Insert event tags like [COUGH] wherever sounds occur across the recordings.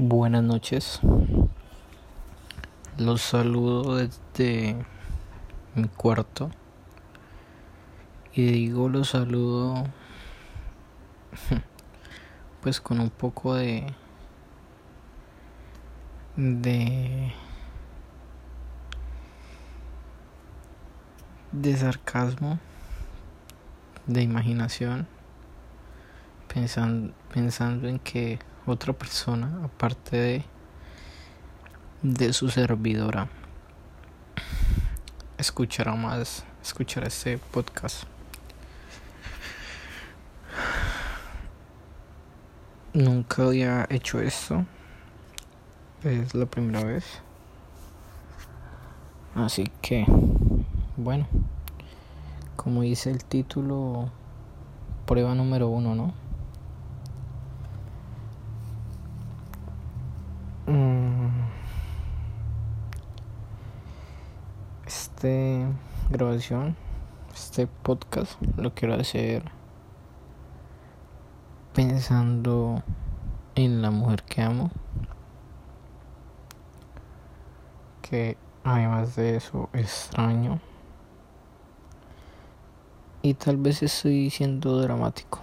Buenas noches. Los saludo desde mi cuarto. Y digo los saludo [LAUGHS] pues con un poco de de de sarcasmo, de imaginación, pensando pensando en que otra persona aparte de de su servidora. Escuchará más escuchar este podcast. Nunca había hecho esto. Es la primera vez. Así que bueno como dice el título prueba número uno no este grabación, este podcast, lo quiero hacer pensando en la mujer que amo. Que además de eso extraño. Y tal vez estoy siendo dramático.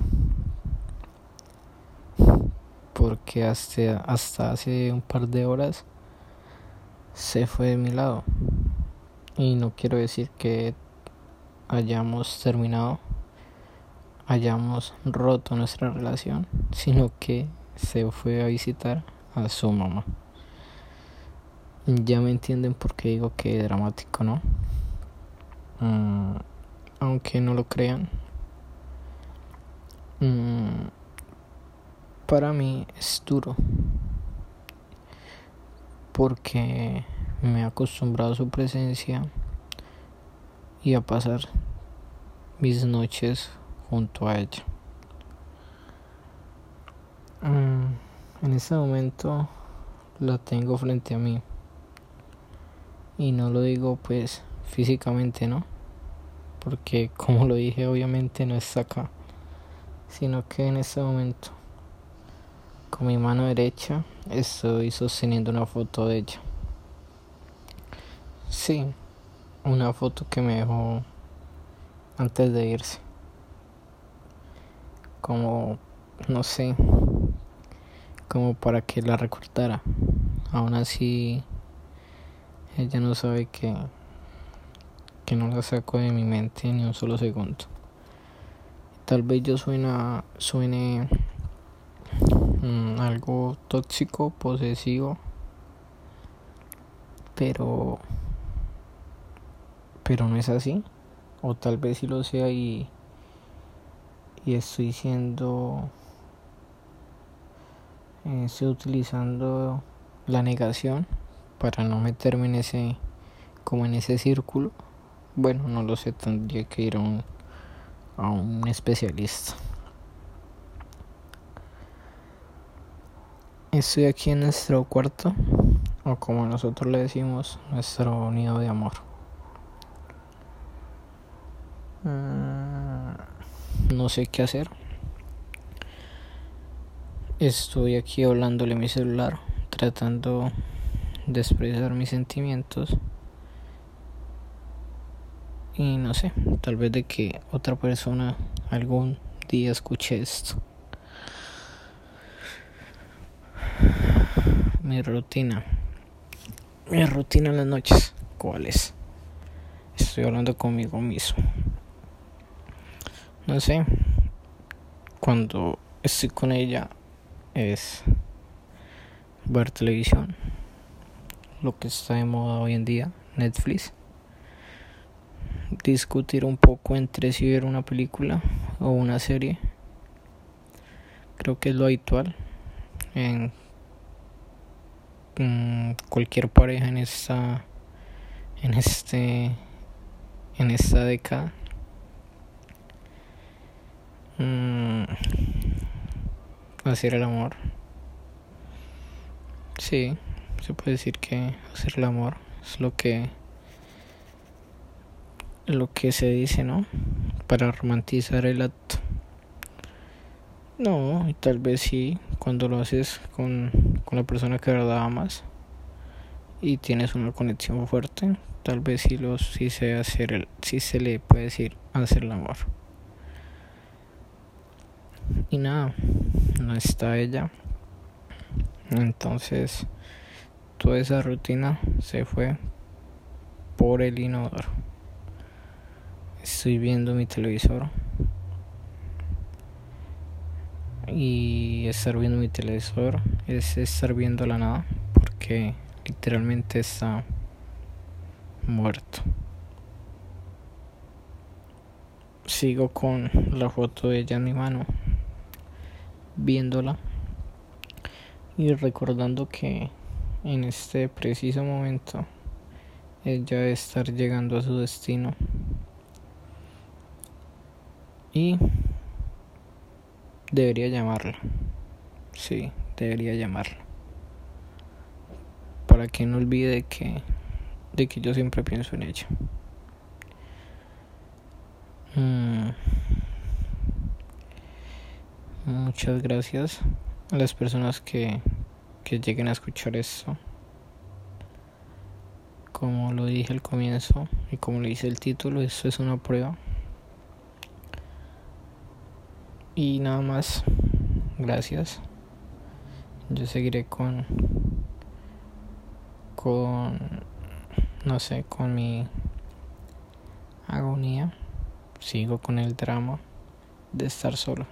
Porque hasta, hasta hace un par de horas se fue de mi lado. Y no quiero decir que hayamos terminado, hayamos roto nuestra relación, sino que se fue a visitar a su mamá. Ya me entienden por qué digo que dramático, ¿no? Mm, aunque no lo crean. Mm, para mí es duro. Porque me he acostumbrado a su presencia y a pasar mis noches junto a ella. Mm, en este momento la tengo frente a mí y no lo digo pues físicamente, ¿no? Porque [LAUGHS] como lo dije obviamente no está acá, sino que en este momento con mi mano derecha estoy sosteniendo una foto de ella. Sí, una foto que me dejó antes de irse. Como, no sé, como para que la recortara. Aún así, ella no sabe que, que no la saco de mi mente ni un solo segundo. Tal vez yo suena, suene mm, algo tóxico, posesivo, pero pero no es así. O tal vez si lo sea y y estoy siendo eh, estoy utilizando la negación para no meterme en ese como en ese círculo. Bueno no lo sé tendría que ir a un a un especialista. Estoy aquí en nuestro cuarto o como nosotros le decimos nuestro nido de amor Mm, no sé qué hacer. Estoy aquí hablándole mi celular, tratando de expresar mis sentimientos. Y no sé, tal vez de que otra persona algún día escuche esto. Mi rutina. Mi rutina en las noches. ¿Cuál es? Estoy hablando conmigo mismo no sé, cuando estoy con ella es ver televisión, lo que está de moda hoy en día, Netflix, discutir un poco entre si ver una película o una serie, creo que es lo habitual en cualquier pareja en esta en este en esta década Mm, hacer el amor. Sí, se puede decir que hacer el amor es lo que lo que se dice, ¿no? Para romantizar el acto. No, y tal vez sí, cuando lo haces con, con la persona que de verdad amas y tienes una conexión fuerte, tal vez sí, los, sí, se, hacer el, sí se le puede decir hacer el amor. Y nada, no está ella. Entonces, toda esa rutina se fue por el inodoro. Estoy viendo mi televisor y estar viendo mi televisor es estar viendo la nada porque literalmente está muerto. Sigo con la foto de ella en mi mano, viéndola y recordando que en este preciso momento ella debe estar llegando a su destino. Y debería llamarla. Sí, debería llamarla. Para que no olvide que de que yo siempre pienso en ella. Mm. Muchas gracias a las personas que, que lleguen a escuchar esto. Como lo dije al comienzo y como le dice el título, esto es una prueba. Y nada más, gracias. Yo seguiré con, con, no sé, con mi agonía. Sigo con el drama de estar solo.